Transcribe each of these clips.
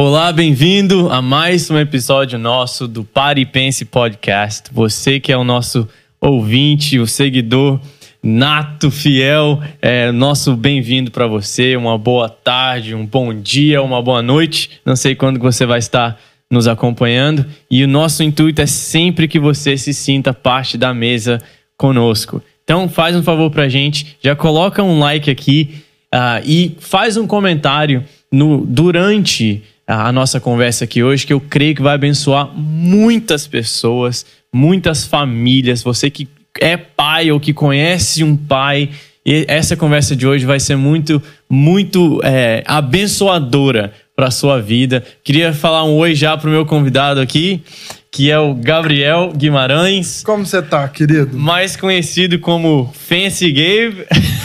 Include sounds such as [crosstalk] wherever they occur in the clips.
Olá, bem-vindo a mais um episódio nosso do Pare e Pense Podcast. Você que é o nosso ouvinte, o seguidor nato, fiel, é, nosso bem-vindo para você. Uma boa tarde, um bom dia, uma boa noite. Não sei quando você vai estar nos acompanhando. E o nosso intuito é sempre que você se sinta parte da mesa conosco. Então, faz um favor para gente, já coloca um like aqui uh, e faz um comentário no durante a nossa conversa aqui hoje, que eu creio que vai abençoar muitas pessoas, muitas famílias. Você que é pai ou que conhece um pai, e essa conversa de hoje vai ser muito, muito é, abençoadora para a sua vida. Queria falar um oi já para o meu convidado aqui, que é o Gabriel Guimarães. Como você tá, querido? Mais conhecido como Fancy Gabe. [laughs]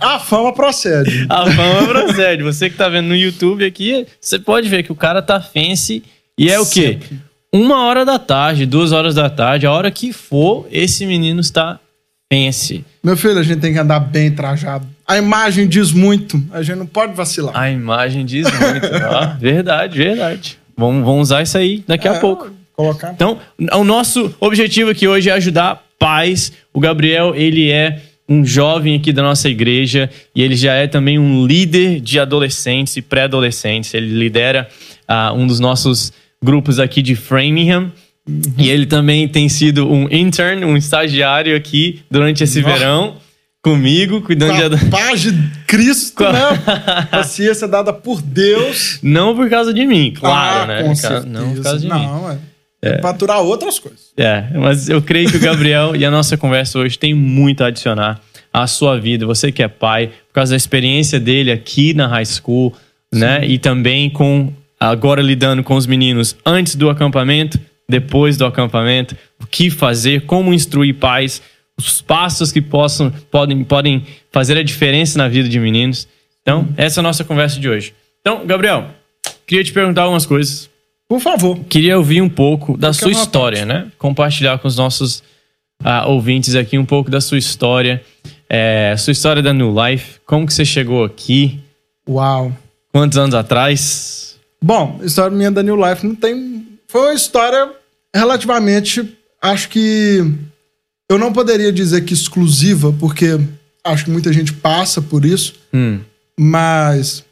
a fama procede. [laughs] A fama procede. Você que tá vendo no YouTube aqui, você pode ver que o cara tá fancy e é o quê? Sempre. Uma hora da tarde, duas horas da tarde, a hora que for, esse menino está fancy. Meu filho, a gente tem que andar bem trajado. A imagem diz muito, a gente não pode vacilar. A imagem diz muito. ah, [laughs] verdade, verdade. Vamos, vamos usar isso aí daqui é, a pouco. Colocar. Então, o nosso objetivo aqui hoje é ajudar pais. O Gabriel, ele é um jovem aqui da nossa igreja e ele já é também um líder de adolescentes e pré-adolescentes. Ele lidera uh, um dos nossos grupos aqui de Framingham. Uhum. E ele também tem sido um intern, um estagiário aqui durante esse Nossa. verão comigo, cuidando Com de. Paz de Cristo, Com... né? [laughs] Paciência dada por Deus. Não por causa de mim, claro, ah, né? Com. Não por causa de não, mim. É. É. Pra aturar outras coisas. É, mas eu creio que o Gabriel [laughs] e a nossa conversa hoje tem muito a adicionar à sua vida. Você que é pai, por causa da experiência dele aqui na high school, Sim. né? E também com agora lidando com os meninos antes do acampamento, depois do acampamento, o que fazer, como instruir pais, os passos que possam, podem, podem fazer a diferença na vida de meninos. Então, essa é a nossa conversa de hoje. Então, Gabriel, queria te perguntar algumas coisas. Por favor. Queria ouvir um pouco da sua história, parte. né? Compartilhar com os nossos uh, ouvintes aqui um pouco da sua história. É, sua história da New Life. Como que você chegou aqui? Uau. Quantos anos atrás? Bom, a história minha da New Life não tem. Foi uma história relativamente. Acho que. Eu não poderia dizer que exclusiva, porque acho que muita gente passa por isso, hum. mas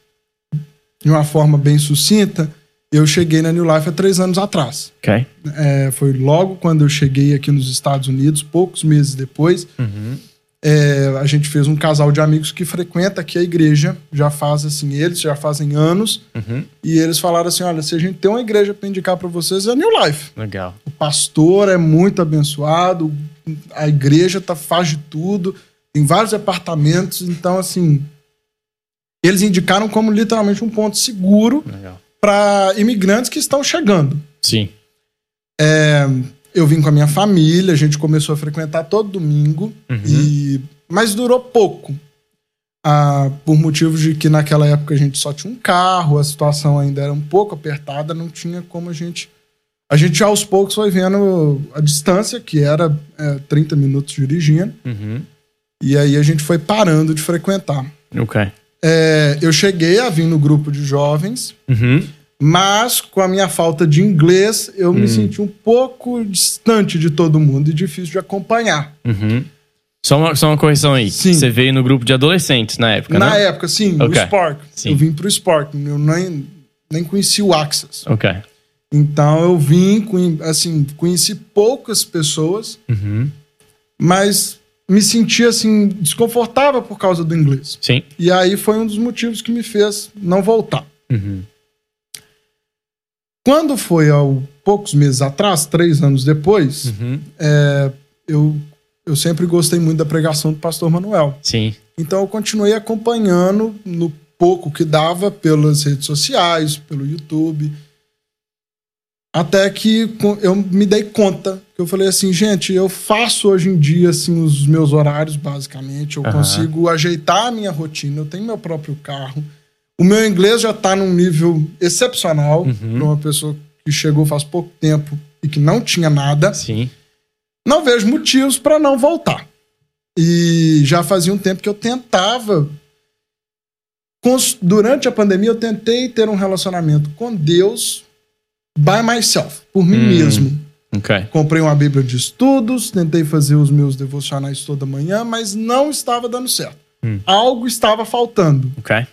de uma forma bem sucinta, eu cheguei na New Life há três anos atrás. Okay. É, foi logo quando eu cheguei aqui nos Estados Unidos, poucos meses depois. Uhum. É, a gente fez um casal de amigos que frequenta aqui a igreja, já faz assim, eles já fazem anos, uhum. e eles falaram assim: olha, se a gente tem uma igreja para indicar para vocês, é a New Life. Legal. O pastor é muito abençoado, a igreja tá, faz de tudo, tem vários apartamentos, então assim. Eles indicaram como literalmente um ponto seguro para imigrantes que estão chegando. Sim. É, eu vim com a minha família, a gente começou a frequentar todo domingo, uhum. e mas durou pouco. Ah, por motivos de que naquela época a gente só tinha um carro, a situação ainda era um pouco apertada, não tinha como a gente. A gente aos poucos foi vendo a distância, que era é, 30 minutos dirigindo, uhum. e aí a gente foi parando de frequentar. Ok. É, eu cheguei a vir no grupo de jovens. Uhum. Mas com a minha falta de inglês, eu hum. me senti um pouco distante de todo mundo e difícil de acompanhar. Uhum. Só, uma, só uma correção aí. Sim. Você veio no grupo de adolescentes na época, na né? Na época, sim, okay. no Spark. Sim. Eu vim pro Spark, eu nem, nem conheci o Access. Ok. Então eu vim, assim, conheci poucas pessoas, uhum. mas me senti, assim, desconfortável por causa do inglês. Sim. E aí foi um dos motivos que me fez não voltar. Uhum. Quando foi há poucos meses atrás, três anos depois, uhum. é, eu, eu sempre gostei muito da pregação do pastor Manuel. Sim. Então eu continuei acompanhando no pouco que dava pelas redes sociais, pelo YouTube. Até que eu me dei conta que eu falei assim, gente, eu faço hoje em dia assim os meus horários basicamente, eu uhum. consigo ajeitar a minha rotina, eu tenho meu próprio carro. O meu inglês já está num nível excepcional uhum. para uma pessoa que chegou faz pouco tempo e que não tinha nada. Sim. Não vejo motivos para não voltar. E já fazia um tempo que eu tentava durante a pandemia, eu tentei ter um relacionamento com Deus by myself, por mim Hum. mesmo. Ok. Comprei uma Bíblia de estudos, tentei fazer os meus devocionais toda manhã, mas não estava dando certo. Hum. Algo estava faltando. Ok.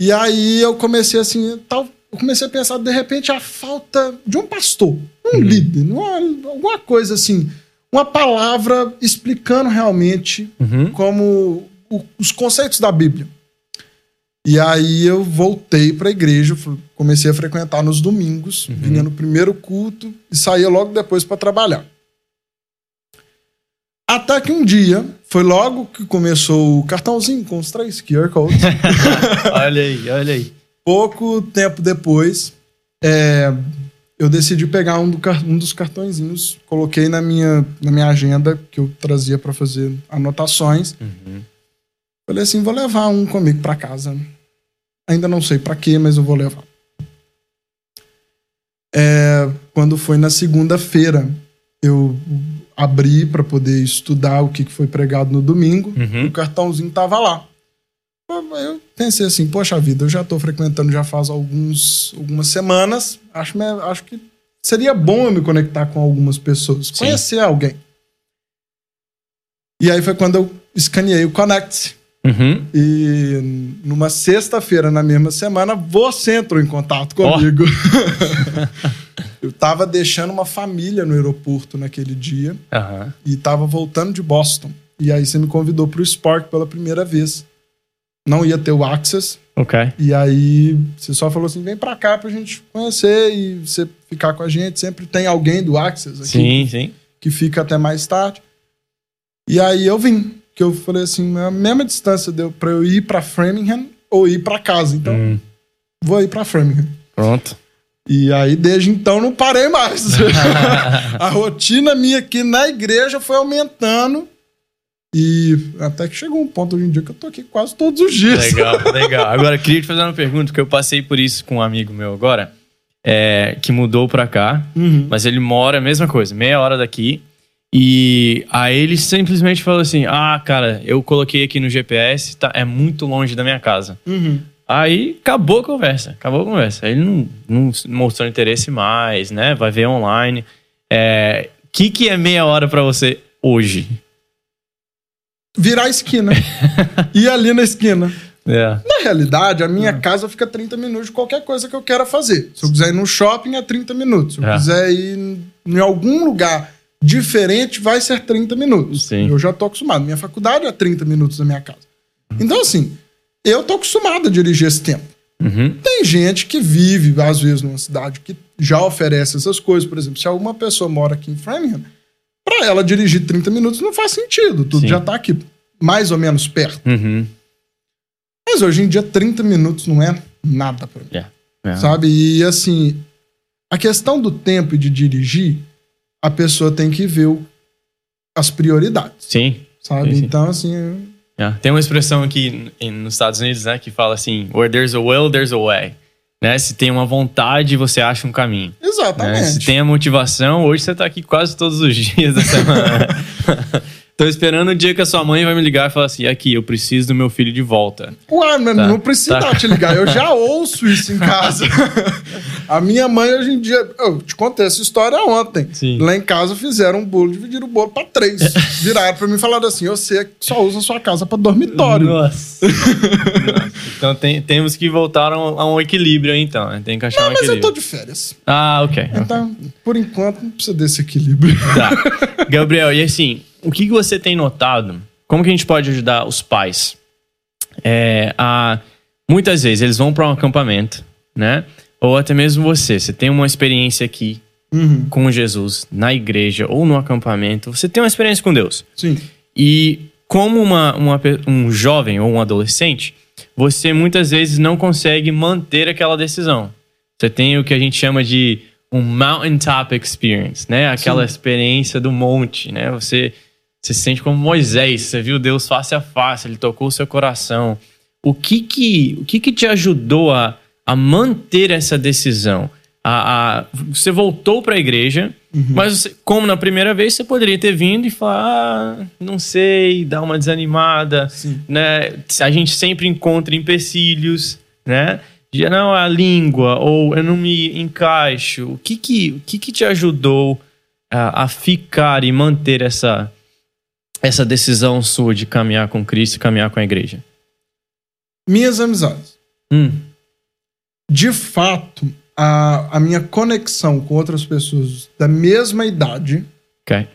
E aí eu comecei assim, tal, eu comecei a pensar, de repente, a falta de um pastor, um líder, uma- alguma coisa assim, uma palavra explicando realmente Uhum. como o- os conceitos da Bíblia. E aí eu voltei para a igreja, comecei a frequentar nos domingos, vinha no primeiro culto e saía logo depois para trabalhar. Até que um dia, foi logo que começou o cartãozinho com os três QR codes. [laughs] olha aí, olha aí. Pouco tempo depois, é, eu decidi pegar um, do um dos cartõezinhos, coloquei na minha, na minha agenda que eu trazia para fazer anotações. Uhum. Falei assim, vou levar um comigo para casa. Ainda não sei para quê, mas eu vou levar. É, quando foi na segunda-feira, eu abri para poder estudar o que foi pregado no domingo. Uhum. O cartãozinho tava lá. Eu pensei assim, poxa vida, eu já tô frequentando já faz alguns, algumas semanas. Acho, acho que seria bom eu me conectar com algumas pessoas, Sim. conhecer alguém. E aí foi quando eu escaneei o Connect. Uhum. E numa sexta-feira, na mesma semana, você entrou em contato comigo. [laughs] eu tava deixando uma família no aeroporto naquele dia Aham. e tava voltando de Boston. E aí você me convidou pro Spark pela primeira vez. Não ia ter o Access. Ok. E aí você só falou assim: vem pra cá pra gente conhecer e você ficar com a gente. Sempre tem alguém do Access aqui Sim, sim. que fica até mais tarde. E aí eu vim, que eu falei assim, a mesma distância deu para eu ir para Framingham ou ir para casa. Então, Hum, vou ir para Framingham. pronto. E aí desde então não parei mais. [laughs] a rotina minha aqui na igreja foi aumentando e até que chegou um ponto hoje em dia que eu tô aqui quase todos os dias. Legal, [laughs] legal. Agora, queria te fazer uma pergunta, que eu passei por isso com um amigo meu agora, é, que mudou pra cá, Uhum. mas ele mora a mesma coisa, meia hora daqui. E aí ele simplesmente falou assim: Ah, cara, eu coloquei aqui no GPS, tá, é muito longe da minha casa. Uhum. Aí acabou a conversa, acabou a conversa. Ele não, não mostrou interesse mais, né? Vai ver online. É, O que, que é meia hora pra você hoje? Virar a esquina. ir [laughs] ali na esquina. É. Na realidade, a minha casa fica 30 minutos de qualquer coisa que eu queira fazer. Se eu quiser ir no shopping, é 30 minutos. Se eu É. quiser ir em algum lugar diferente, vai ser 30 minutos. Sim. Eu já tô acostumado. Minha faculdade é 30 minutos da minha casa. Então, assim, eu tô acostumado a dirigir esse tempo. Uhum. Tem gente que vive, às vezes, numa cidade que já oferece essas coisas. Por exemplo, se alguma pessoa mora aqui em Framingham, para ela dirigir 30 minutos não faz sentido. Tudo Sim. já tá aqui mais ou menos perto. Uhum. Mas hoje em dia, 30 minutos não é nada pra mim. É. É. Sabe? E assim, a questão do tempo e de dirigir, a pessoa tem que ver o- as prioridades. Sim. Sabe? Sim, sim. Então, assim. É. Tem uma expressão aqui nos Estados Unidos, né, que fala assim: where there's a will, there's a way. Né? Se tem uma vontade, você acha um caminho. Né? Exatamente. Se tem a motivação, hoje você tá aqui quase todos os [laughs] dias da semana. Tô esperando o dia que a sua mãe vai me ligar e falar assim: aqui, eu preciso do meu filho de volta. Ué, mas Tá, não precisa tá. te ligar. Eu já [laughs] ouço isso em casa. [laughs] a minha mãe, hoje em dia. Eu te contei essa história ontem. Sim. Lá em casa fizeram um bolo, dividiram o bolo pra três. [laughs] Viraram pra mim e falaram assim: você só usa a sua casa pra dormitório. Nossa. Nossa. Então tem- temos que voltar a um, a um equilíbrio aí, então. né? Tem que achar Não, um mas eu tô de férias. Ah, ok. Então, por enquanto, não precisa desse equilíbrio. Tá. Gabriel, e assim, o que que você tem notado? Como que a gente pode ajudar os pais? É, a, muitas vezes eles vão para um acampamento, né? Ou até mesmo você. Você tem uma experiência aqui Uhum, com Jesus, na igreja ou no acampamento. Você tem uma experiência com Deus. Sim. E como uma, uma um jovem ou um adolescente, você muitas vezes não consegue manter aquela decisão. Você tem o que a gente chama de um mountaintop experience, né? Aquela Sim. experiência do monte, né? Você, você se sente como Moisés, você viu Deus face a face, ele tocou o seu coração. O que que, o que, que te ajudou a, a manter essa decisão? a, a- você voltou para a igreja, Uhum. mas você- como na primeira vez, você poderia ter vindo e falar, ah, não sei, dar uma desanimada, Sim. né? A gente sempre encontra empecilhos, né? De, não, a língua, ou eu não me encaixo. O que que, o que, que te ajudou a, a ficar e manter essa, essa decisão sua de caminhar com Cristo e caminhar com a igreja? Minhas amizades. Hum, De fato, a, a minha conexão com outras pessoas da mesma idade ok.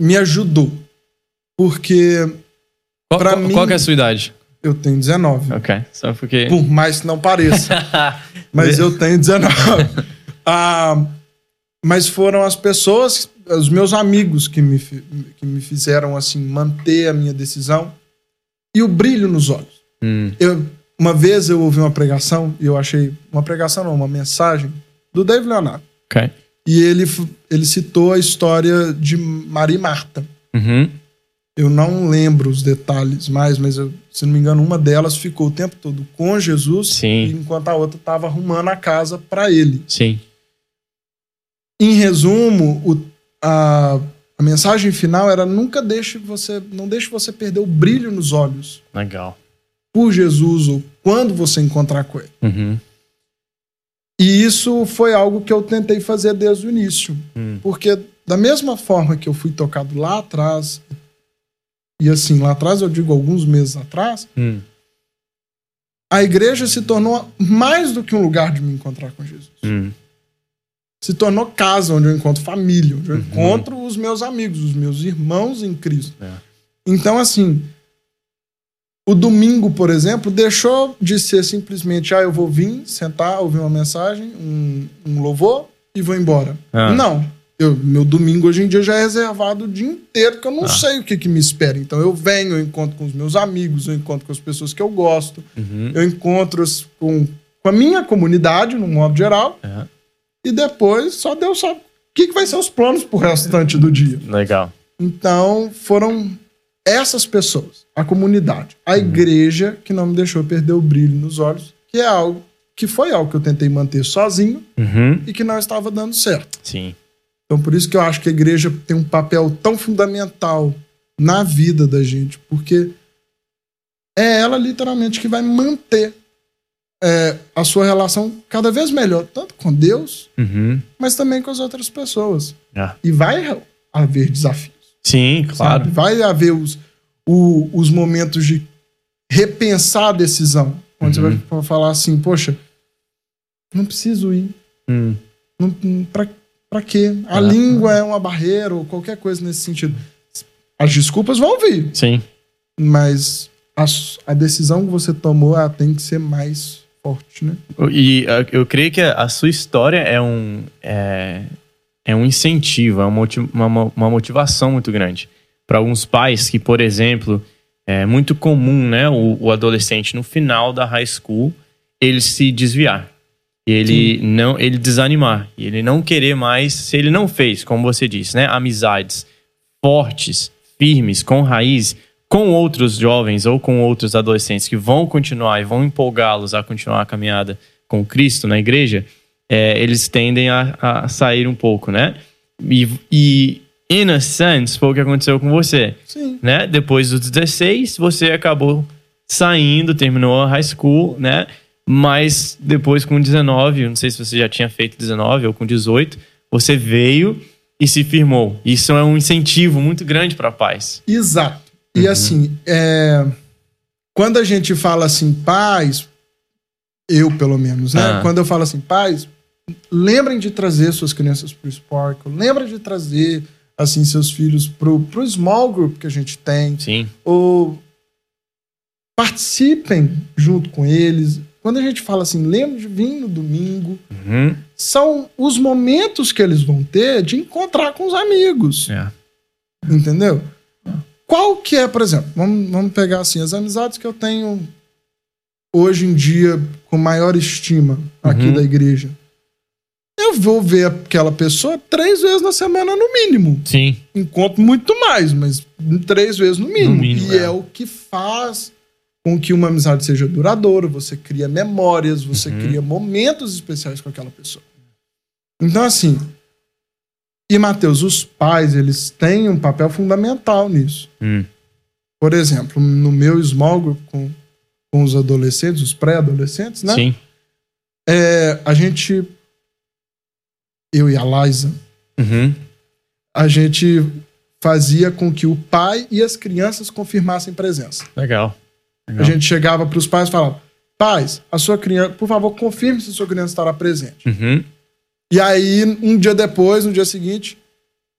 me ajudou. Porque Qual, qual- mim- qual é a sua idade? eu tenho 19. Ok, só porque... Por mais que não pareça. [laughs] Mas eu tenho 19. [laughs] Ah, mas foram as pessoas, os meus amigos que me, que me fizeram assim manter a minha decisão e o brilho nos olhos. Hum, Eu, uma vez eu ouvi uma pregação e eu achei uma pregação não, uma mensagem do David Leonardo. ok. E ele, ele citou a história de Maria e Marta. Uhum. Eu não lembro os detalhes mais, mas eu, se não me engano, uma delas ficou o tempo todo com Jesus, enquanto a outra estava arrumando a casa para ele. Sim. Em resumo, o- a, a mensagem final era nunca deixe você, não deixe você perder o brilho nos olhos Legal. por Jesus ou quando você encontrar com ele. Uhum. E isso foi algo que eu tentei fazer desde o início, Hum. porque da mesma forma que eu fui tocado lá atrás, e assim, lá atrás eu digo alguns meses atrás, Hum. a igreja se tornou mais do que um lugar de me encontrar com Jesus. Hum. Se tornou casa onde eu encontro família, onde eu Uhum. encontro os meus amigos, os meus irmãos em Cristo. É. Então, assim, o domingo, por exemplo, deixou de ser simplesmente, ah, eu vou vir, sentar, ouvir uma mensagem, um, um louvor e vou embora. Ah. Não. Eu, meu domingo hoje em dia já é reservado o dia inteiro, que eu não Ah. sei o que, que me espera. Então eu venho, eu encontro com os meus amigos, eu encontro com as pessoas que eu gosto, Uhum. eu encontro com, com a minha comunidade, no modo geral, É. e depois só Deus sabe o que, que vai ser os planos pro restante do dia. Legal. Então, foram essas pessoas, a comunidade, a igreja que não me deixou perder o brilho nos olhos, que é algo que foi algo que eu tentei manter sozinho Uhum. e que não estava dando certo. Sim. Então, por isso que eu acho que a igreja tem um papel tão fundamental na vida da gente, porque é ela literalmente que vai manter é, a sua relação cada vez melhor, tanto com Deus, Uhum. mas também com as outras pessoas. Ah. E vai haver desafios. Sim, claro. sabe? Vai haver os, o- os momentos de repensar a decisão. Onde Uhum. você vai falar assim, poxa, não preciso ir. Hum. Não, pra, pra quê? A Ah. língua é uma barreira ou qualquer coisa nesse sentido. As desculpas vão vir, Sim. mas a, a decisão que você tomou tem que ser mais forte, né? E uh, eu creio que a sua história é um, é, é um incentivo, é uma, uma, uma motivação muito grande. Para alguns pais que, por exemplo, é muito comum né, o, o adolescente no final da high school ele se desviar. Ele não ele desanimar. Ele não querer mais, se ele não fez, como você disse, né, amizades fortes, firmes, com raiz, com outros jovens ou com outros adolescentes que vão continuar e vão empolgá-los a continuar a caminhada com Cristo na igreja, é, eles tendem a, a sair um pouco, né? E, e, in a sense, foi o que aconteceu com você, Sim. né? Depois dos 16, você acabou saindo, terminou a high school, né? Mas depois com 19, eu não sei se você já tinha feito 19 ou com 18, você veio e se firmou. Isso é um incentivo muito grande para pais. Exato. E Uhum. assim, é, quando a gente fala assim, pais, eu pelo menos, né? Ah. Quando eu falo assim, pais, lembrem de trazer suas crianças pro Sparkle, lembrem de trazer assim seus filhos pro, pro small group que a gente tem, Sim. ou participem junto com eles. Quando a gente fala assim, lembre de vir no domingo, Uhum. são os momentos que eles vão ter de encontrar com os amigos. É. Entendeu? Qual que é, por exemplo, vamos, vamos pegar assim, as amizades que eu tenho hoje em dia com maior estima aqui Uhum. da igreja. Eu vou ver aquela pessoa três vezes na semana no mínimo. Sim. Encontro muito mais, mas três vezes no mínimo. No mínimo, e é. é. o que faz com que uma amizade seja duradoura. Você cria memórias, você Uhum. cria momentos especiais com aquela pessoa. Então, assim. E, Matheus, os pais, eles têm um papel fundamental nisso. Hum. Por exemplo, no meu small group com, com os adolescentes, os pré-adolescentes, né? Sim. É, a gente. Eu e a Liza, Uhum. a gente fazia com que o pai e as crianças confirmassem presença. Legal. A Legal. gente chegava para os pais e falava: Pais, a sua criança, por favor, confirme se a sua criança estará presente. Uhum. E aí, um dia depois, no dia seguinte,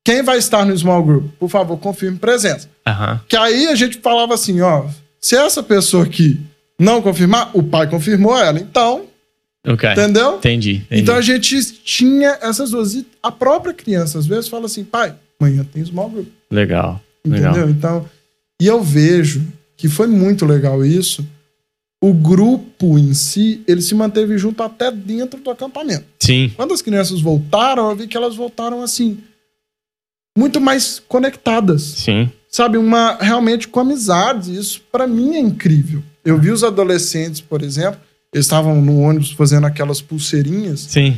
quem vai estar no small group? Por favor, confirme presença. Aham. Que aí a gente falava assim: ó, se essa pessoa aqui não confirmar, o pai confirmou ela. Então, Ok. entendeu? Entendi. entendi. Então a gente tinha essas duas. E a própria criança, às vezes, fala assim: pai, amanhã tem small group. Legal. Entendeu? Legal. Então, e eu vejo que foi muito legal isso. O grupo em si, ele se manteve junto até dentro do acampamento. Sim. Quando as crianças voltaram, eu vi que elas voltaram assim, muito mais conectadas, Sim. sabe? Uma realmente com amizades. Isso pra mim é incrível. Eu vi os adolescentes, por exemplo, eles estavam no ônibus fazendo aquelas pulseirinhas. Sim.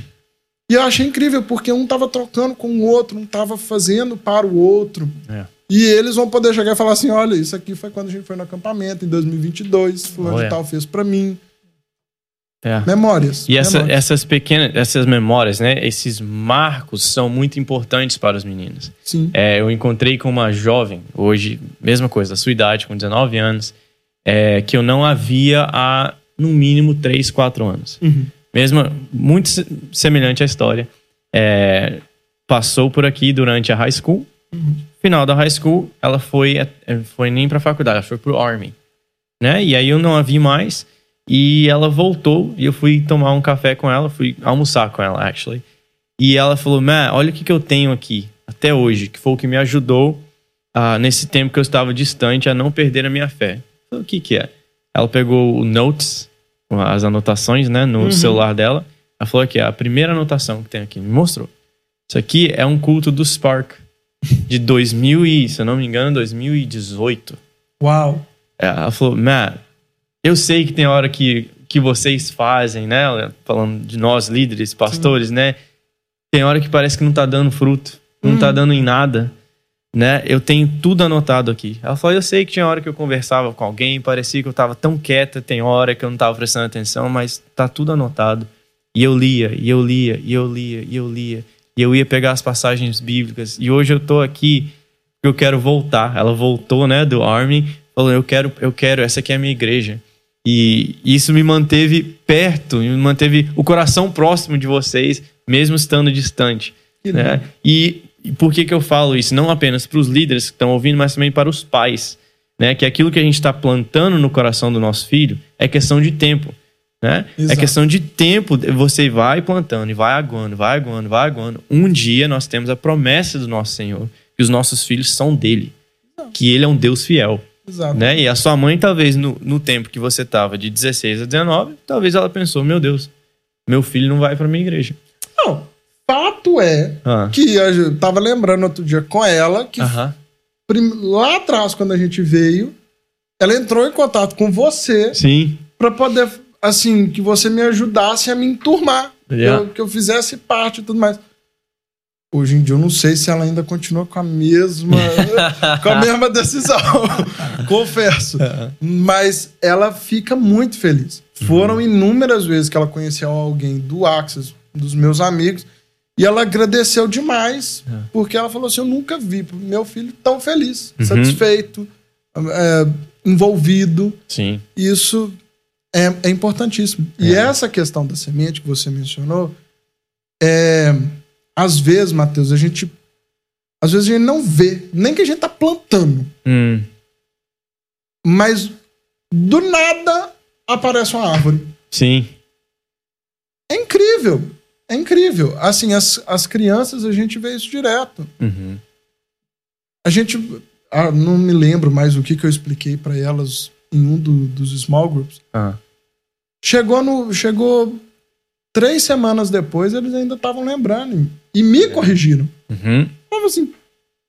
E eu achei incrível, porque um tava trocando com o outro, um tava fazendo para o outro. É. E eles vão poder chegar e falar assim: olha, isso aqui foi quando a gente foi no acampamento, em 2022, fulano de tal fez pra mim. É. Memórias. E essa- memórias. essas pequenas, essas memórias, né? Esses marcos são muito importantes para os meninos. Sim. É, eu encontrei com uma jovem, hoje, mesma coisa, da sua idade, com 19 anos, é, que eu não havia há, no mínimo, 3, 4 anos. Uhum. Mesma, muito se- semelhante à história. É, passou por aqui durante a high school. Final da high school, ela foi, é, foi nem pra faculdade, ela foi pro Army. Né? E aí eu não a vi mais. E ela voltou e eu fui tomar um café com ela, fui almoçar com ela, actually. E ela falou: Matt, olha o que, que eu tenho aqui até hoje, que foi o que me ajudou ah, nesse tempo que eu estava distante a não perder a minha fé. Eu falei, o que, que é? Ela pegou o notes, as anotações, né, no celular dela. Ela falou aqui, a primeira anotação que tem aqui, me mostrou. Isso aqui é um culto do Spark de 2000 e, se eu não me engano, 2018. Uau. É, Ela falou, Matt, eu sei que tem hora que, que vocês fazem, né? Falando de nós, líderes, pastores, né? Tem hora que parece que não tá dando fruto, não tá dando em nada, né? Eu tenho tudo anotado aqui. Ela falou, eu sei que tinha hora que eu conversava com alguém, parecia que eu tava tão quieta, tem hora que eu não tava prestando atenção, mas tá tudo anotado. E eu lia, e eu lia, e eu lia, e eu lia. E eu ia pegar as passagens bíblicas. E hoje eu tô aqui porque eu quero voltar. Ela voltou, né, do Army, falou, eu quero, eu quero, essa aqui é a minha igreja. E isso me manteve perto, me manteve o coração próximo de vocês, mesmo estando distante. Que Né? lindo. E, e por que, que eu falo isso? Não apenas para os líderes que estão ouvindo, mas também para os pais. Né? Que aquilo que a gente está plantando no coração do nosso filho é questão de tempo. Né? É Exato. questão de tempo. Você vai plantando e vai aguando, vai aguando, vai aguando. Um dia nós temos a promessa do nosso Senhor que os nossos filhos são dele. Que ele é um Deus fiel Exato. né? E a sua mãe, talvez, no, no tempo que você tava de 16 a 19, talvez ela pensou, meu Deus, meu filho não vai pra minha igreja. Não, fato é Ah. que eu tava lembrando outro dia com ela que prim- lá atrás, quando a gente veio, ela entrou em contato com você Sim. pra poder, assim, que você me ajudasse a me enturmar. Yeah. Que, eu, que eu fizesse parte e tudo mais. Hoje em dia eu não sei se ela ainda continua com a mesma, [laughs] com a mesma decisão, [laughs] confesso. Mas ela fica muito feliz. Foram inúmeras vezes que ela conheceu alguém do Axis, dos meus amigos, e ela agradeceu demais, porque ela falou assim: Eu nunca vi meu filho tão feliz, satisfeito, é, envolvido. Sim. Isso é, é importantíssimo. E É. essa questão da semente que você mencionou, é, às vezes, Matheus, a gente. Às vezes a gente não vê, nem que a gente tá plantando, Hum. mas do nada aparece uma árvore. Sim. É incrível. É incrível. Assim, as, as crianças, a gente vê isso direto. Uhum. A gente. ah, não me lembro mais o que, que eu expliquei para elas em um do- dos small groups. Ah. Chegou no. Chegou três semanas depois, eles ainda estavam lembrando e me corrigiram. Uhum. Assim,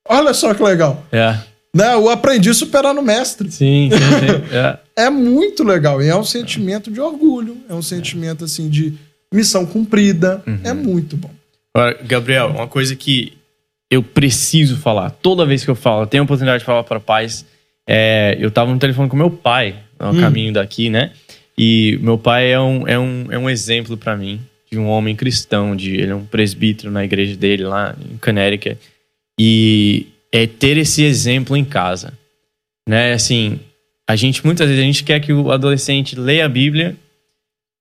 olha só que legal. É. Né? O aprendiz superando o mestre. Sim, sim, sim. [laughs] É. É muito legal. E é um sentimento de orgulho. É um sentimento assim de missão cumprida. Uhum. É muito bom. Agora, Gabriel, uma coisa que eu preciso falar, toda vez que eu falo, eu tenho a oportunidade de falar para pais. É, eu tava no telefone com meu pai, no Hum. caminho daqui, né? E meu pai é um, é um, é um exemplo para mim de um homem cristão, de ele é um presbítero na igreja dele lá em Connecticut. E é ter esse exemplo em casa, né? Assim, a gente muitas vezes a gente quer que o adolescente leia a Bíblia,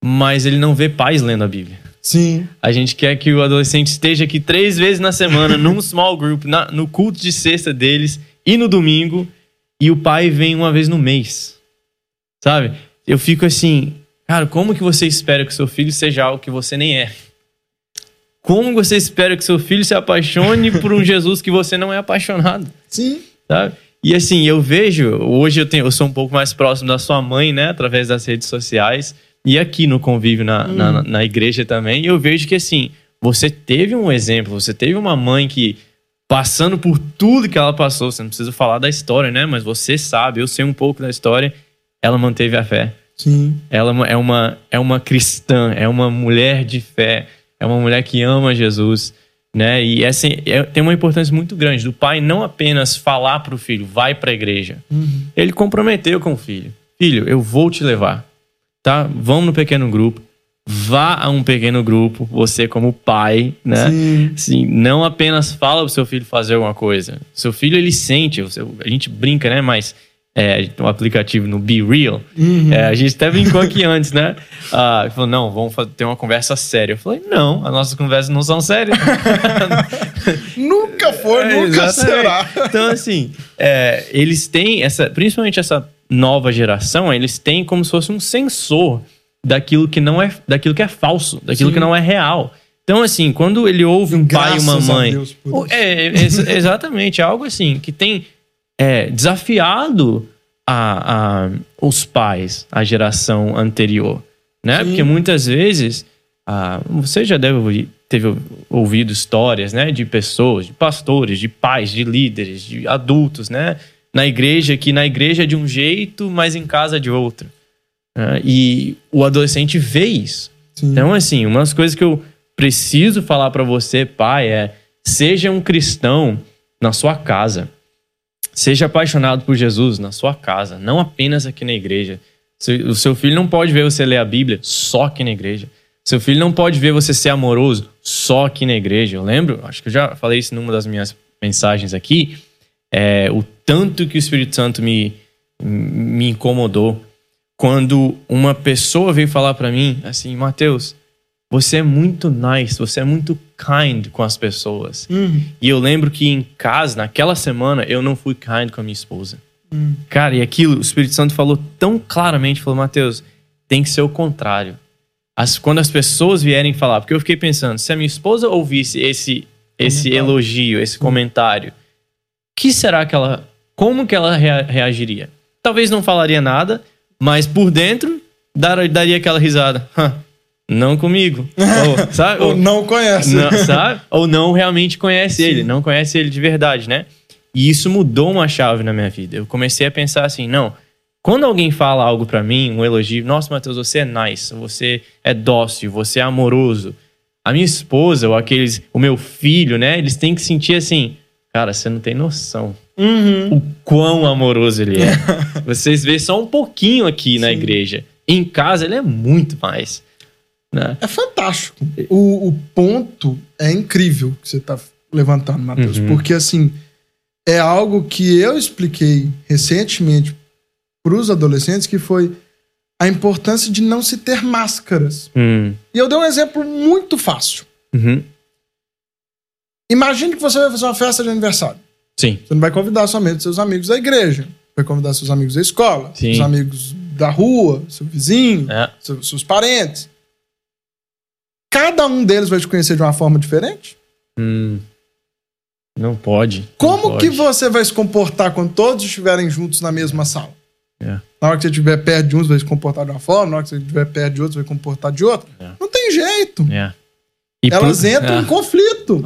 mas ele não vê pais lendo a Bíblia. Sim. A gente quer que o adolescente esteja aqui três vezes na semana, num small group, na- no culto de sexta deles e no domingo, e o pai vem uma vez no mês. Sabe? Eu fico assim, cara, como que você espera que seu filho seja algo que você nem é? Como você espera que seu filho se apaixone por um Jesus que você não é apaixonado? Sim. sabe? E assim, eu vejo, hoje eu, tenho, eu sou um pouco mais próximo da sua mãe, né, através das redes sociais, e aqui no convívio na, na, na igreja também, e eu vejo que assim, você teve um exemplo, você teve uma mãe que, passando por tudo que ela passou, você não precisa falar da história, né, mas você sabe, eu sei um pouco da história, ela manteve a fé. Sim. Ela é uma, é uma cristã, é uma mulher de fé, é uma mulher que ama Jesus, né? E essa é- tem uma importância muito grande do pai não apenas falar para o filho, vai para a igreja. Uhum. Ele comprometeu com o filho. Filho, eu vou te levar, tá? Vamos no pequeno grupo. Vá a um pequeno grupo, você como pai, né? Sim. Assim, não apenas fala pro seu filho fazer alguma coisa. Seu filho, ele sente. a gente brinca, né? Mas é, um aplicativo no Be Real. Uhum. É, a gente até brincou aqui [laughs] antes, né? Ah, falou, não, vamos fa- ter uma conversa séria. Eu falei, não, as nossas conversas não são sérias. [laughs] Nunca foi, É, nunca exatamente. será. Então, assim, é, eles têm essa, principalmente essa nova geração, eles têm como se fosse um sensor daquilo que não é, daquilo que é falso, daquilo Sim. que não é real. Então, assim, quando ele ouve um pai e uma Graças mãe, Deus por isso. é, é, ex- [laughs] exatamente, é algo assim que tem é, desafiado a, a- os pais, a geração anterior, né? Sim. Porque muitas vezes ah, você já deve ouvir, teve ouvido histórias, né, de pessoas, de pastores, de pais, de líderes, de adultos, né, na igreja que na igreja é de um jeito, mas em casa é de outro. Né? E o adolescente vê isso. Sim. Então, assim, uma das coisas que eu preciso falar pra você, pai, é seja um cristão na sua casa. Seja apaixonado por Jesus na sua casa, não apenas aqui na igreja. O seu filho não pode ver você ler a Bíblia só aqui na igreja. Seu filho não pode ver você ser amoroso só aqui na igreja. Eu lembro, acho que eu já falei isso numa das minhas mensagens aqui, é, o tanto que o Espírito Santo me, me incomodou quando uma pessoa veio falar pra mim assim, Mateus, você é muito nice, você é muito kind com as pessoas. Uhum. E eu lembro que em casa, naquela semana, eu não fui kind com a minha esposa. Hum. Cara, e aquilo, o Espírito Santo falou tão claramente, falou, Mateus, tem que ser o contrário. As, quando as pessoas vierem falar, porque eu fiquei pensando, se a minha esposa ouvisse esse, esse Comentário. elogio, esse comentário, que será que ela, como que ela rea- reagiria? Talvez não falaria nada, mas por dentro dar- daria aquela risada. "Hã, não comigo. [laughs] Ou, sabe? Ou Ou- não conhece. não, sabe? [laughs] Ou não realmente conhece ele, não conhece ele de verdade, né? E isso mudou uma chave na minha vida. Eu comecei a pensar assim, não, quando alguém fala algo pra mim, um elogio, nossa, Matheus, você é nice, você é dócil, você é amoroso. A minha esposa ou aqueles, o meu filho, né? Eles têm que sentir assim, cara, você não tem noção Uhum. o quão amoroso ele é. [laughs] Vocês vê só um pouquinho aqui na Sim. igreja. Em casa ele é muito mais, né? É fantástico. O, o ponto é incrível que você está levantando, Matheus. Uhum. Porque, assim, é algo que eu expliquei recentemente para os adolescentes, que foi a importância de não se ter máscaras. Hum. E eu dei um exemplo muito fácil. Uhum. Imagine que você vai fazer uma festa de aniversário. Sim. Você não vai convidar somente seus amigos da igreja. Vai convidar seus amigos da escola, Sim. seus amigos da rua, seu vizinho, É. seus, seus parentes. Cada um deles vai te conhecer de uma forma diferente? Hum. Não pode. não Como pode. que você vai se comportar quando todos estiverem juntos na mesma sala? É. Na hora que você estiver perto de uns, vai se comportar de uma forma, na hora que você estiver perto de outros, vai se comportar de outra. É. Não tem jeito. É. Elas por- entram é. em conflito.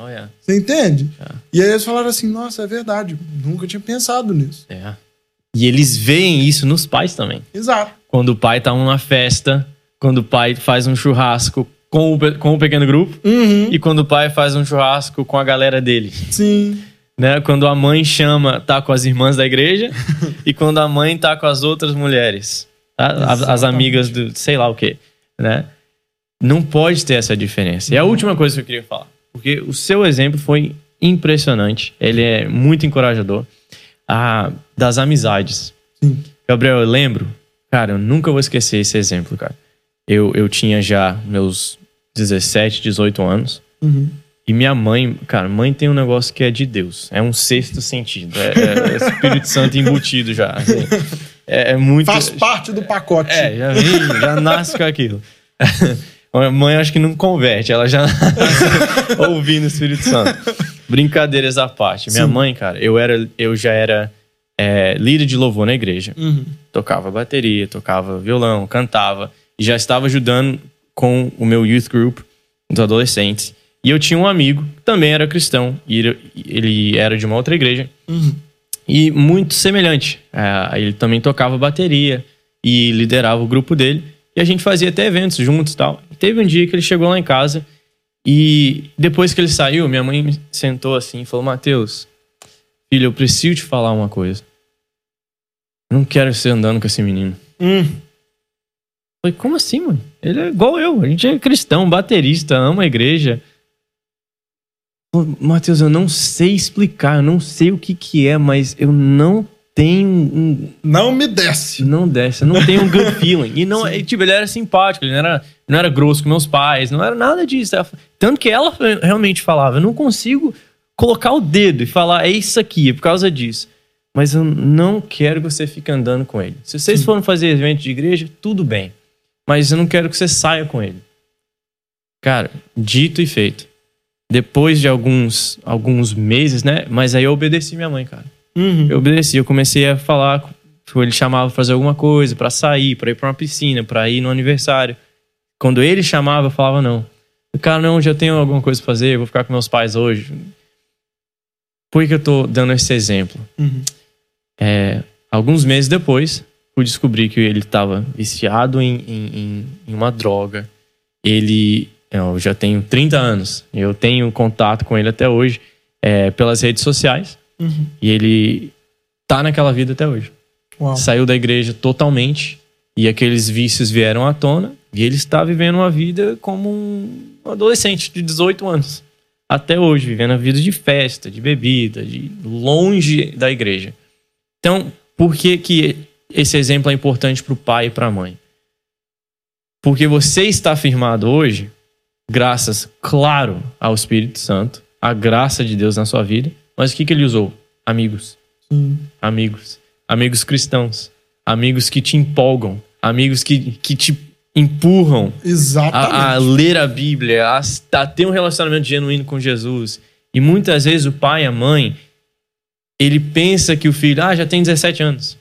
Olha, olha. Você entende? É. E aí eles falaram assim: nossa, é verdade. Nunca tinha pensado nisso. É. E eles veem isso nos pais também. Exato. Quando o pai tá numa festa, quando o pai faz um churrasco, com o, com o pequeno grupo Uhum. e quando o pai faz um churrasco com a galera dele. Sim. Né? Quando a mãe chama, tá com as irmãs da igreja [laughs] e quando a mãe tá com as outras mulheres. tá? As, as amigas do sei lá o quê. Né? Não pode ter essa diferença. E a última coisa que eu queria falar. Porque o seu exemplo foi impressionante. Ele é muito encorajador. Ah, das amizades. Sim. Gabriel, eu lembro, cara, eu nunca vou esquecer esse exemplo, cara. Eu, eu tinha já meus 17, 18 anos. Uhum. E minha mãe, cara, mãe tem um negócio que é de Deus. É um sexto sentido. É, é Espírito [laughs] Santo embutido já. assim. É, é muito. Faz parte do pacote. É, já vem, já nasce com aquilo. [laughs] A mãe acho que não converte, ela já [laughs] ouvindo o Espírito Santo. Brincadeiras à parte. Minha Sim. mãe, cara, eu, era, eu já era é, líder de louvor na igreja. Uhum. Tocava bateria, tocava violão, cantava. E já estava ajudando com o meu youth group, os adolescentes. E eu tinha um amigo que também era cristão. E ele- ele era de uma outra igreja. Uhum. E muito semelhante. É, ele também tocava bateria e liderava o grupo dele. E a gente fazia até eventos juntos e tal. Teve um dia que ele chegou lá em casa e depois que ele saiu, minha mãe me sentou assim e falou: Mateus, filho, eu preciso te falar uma coisa. Eu não quero você andando com esse menino. Hum. Falei, como assim, mano? Ele é igual eu. A gente é cristão, baterista, ama a igreja. Matheus, eu não sei explicar, eu não sei o que que é, mas eu não tenho um... Não me desce. Não desce, não tenho um good [laughs] feeling. E não, e, tipo, ele era simpático, ele não era, não era grosso com meus pais, não era nada disso. Tanto que ela realmente falava, eu não consigo colocar o dedo e falar, é isso aqui, é por causa disso. Mas eu não quero que você fique andando com ele. Se vocês forem fazer evento de igreja, tudo bem. Mas eu não quero que você saia com ele. Cara, dito e feito. Depois de alguns, alguns meses, né? Mas aí eu obedeci minha mãe, cara. Uhum. Eu obedeci, eu comecei a falar, tipo, ele chamava pra fazer alguma coisa, pra sair, pra ir pra uma piscina, pra ir no aniversário. Quando ele chamava, eu falava não. Cara, não, já tenho alguma coisa pra fazer, vou ficar com meus pais hoje. Por que eu tô dando esse exemplo? Uhum. É, alguns meses depois, fui descobrir que ele estava viciado em, em, em- em uma droga. Ele. Eu já tenho 30 anos. Eu tenho contato com ele até hoje é, pelas redes sociais. Uhum. E ele tá naquela vida até hoje. Uau. Saiu da igreja totalmente. E aqueles vícios vieram à tona. E ele está vivendo uma vida como um adolescente de 18 anos. Até hoje, vivendo a vida de festa, de bebida, de longe da igreja. Então, por que, que esse exemplo é importante para o pai e para a mãe? Porque você está firmado hoje, graças, claro, ao Espírito Santo, à graça de Deus na sua vida. Mas o que, que ele usou? Amigos Sim. amigos, amigos cristãos, amigos que te empolgam, amigos que, que te empurram Exatamente. a, a ler a Bíblia, a, a ter um relacionamento genuíno com Jesus. E muitas vezes o pai e a mãe, ele pensa que o filho, ah, já tem 17 anos.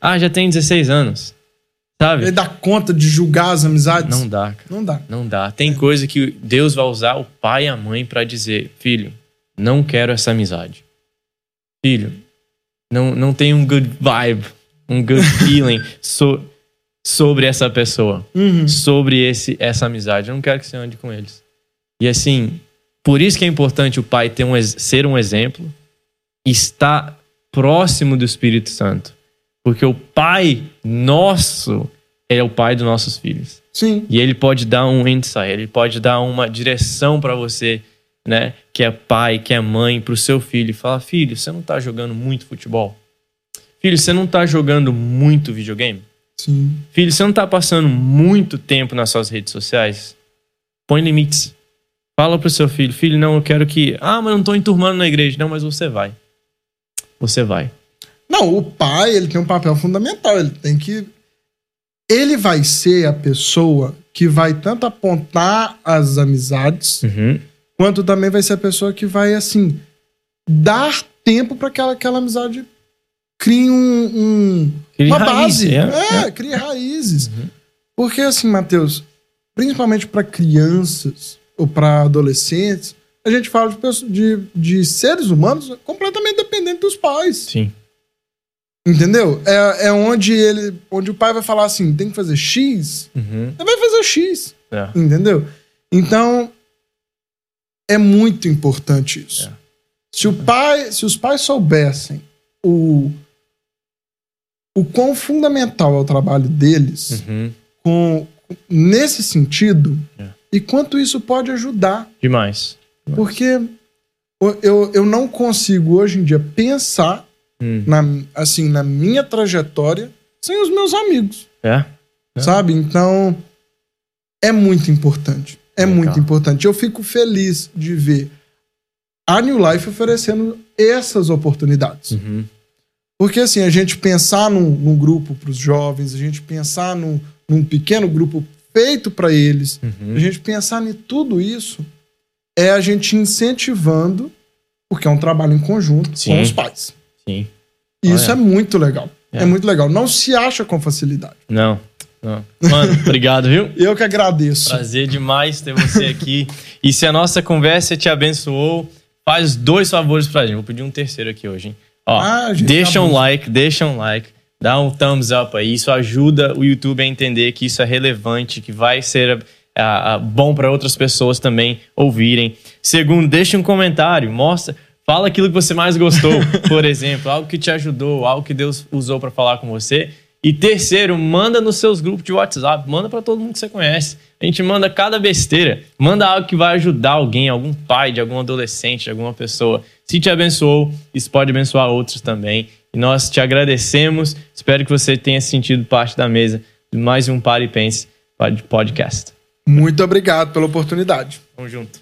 Ah, já tem 16 anos. Sabe? Ele dá conta de julgar as amizades? Não dá, cara. Não dá. Não dá. Tem coisa que Deus vai usar o pai e a mãe pra dizer: filho, não quero essa amizade. Filho, não, não tem um good vibe, um good [laughs] feeling so- sobre essa pessoa, Uhum. sobre esse, essa amizade. Eu não quero que você ande com eles. E assim, por isso que é importante o pai ter um, ser um exemplo estar próximo do Espírito Santo. Porque o pai nosso é o pai dos nossos filhos. Sim. E ele pode dar um insight, ele pode dar uma direção pra você, né? Que é pai, que é mãe, pro seu filho. E falar: filho, você não tá jogando muito futebol? Filho, você não tá jogando muito videogame? Sim. Filho, você não tá passando muito tempo nas suas redes sociais? Põe limites. Fala pro seu filho: filho, não, eu quero que. Ah, mas eu não tô enturmando na igreja. Não, mas você vai. Você vai. Não, o pai, ele tem um papel fundamental. Ele tem que. Ele vai ser a pessoa que vai tanto apontar as amizades, Uhum. Quanto também vai ser a pessoa que vai, assim, dar tempo para que aquela, aquela amizade crie um, um- uma base. é, É, crie raízes. Porque, assim, Matheus, principalmente para crianças ou para adolescentes, a gente fala de, pessoas- de, de seres humanos completamente dependentes dos pais. Sim. Entendeu? É, é onde ele. Onde o pai vai falar assim: tem que fazer X, Uhum. ele vai fazer X. É. Entendeu? Então, é muito importante isso. É. Se, o pai, se os pais soubessem o, o quão fundamental é o trabalho deles, Uhum. com, nesse sentido, É. e quanto isso pode ajudar. Demais. Porque o- eu, eu não consigo hoje em dia pensar Hum. na, assim, na minha trajetória sem os meus amigos, É? É. sabe? Então, é muito importante. É Legal. muito importante. Eu fico feliz de ver a New Life oferecendo essas oportunidades. Uhum. Porque, assim, a gente pensar num, num grupo para os jovens, a gente pensar num, num pequeno grupo feito para eles, Uhum. a gente pensar em tudo isso, é a gente incentivando, porque é um trabalho em conjunto Sim. com os pais. Sim. E isso é muito legal. É. É. muito legal. Não se acha com facilidade. Não. Não. Mano, obrigado, viu? [laughs] Eu que agradeço. Prazer demais ter você aqui. E se a nossa conversa te abençoou, faz dois favores pra gente. Vou pedir um terceiro aqui hoje, hein? Ó, Ah, gente, deixa tá um like, deixa um like, dá um thumbs up aí. Isso ajuda o YouTube a entender que isso é relevante, que vai ser ah, ah, bom para outras pessoas também ouvirem. Segundo, deixa um comentário, mostra, fala aquilo que você mais gostou, [laughs] por exemplo, algo que te ajudou, algo que Deus usou para falar com você. E terceiro, manda nos seus grupos de WhatsApp, manda para todo mundo que você conhece. A gente manda cada besteira, manda algo que vai ajudar alguém, algum pai de algum adolescente, de alguma pessoa. Se te abençoou, isso pode abençoar outros também. E nós te agradecemos. Espero que você tenha sentido parte da mesa de mais um Pare e Pense podcast. Muito obrigado pela oportunidade. Tamo junto.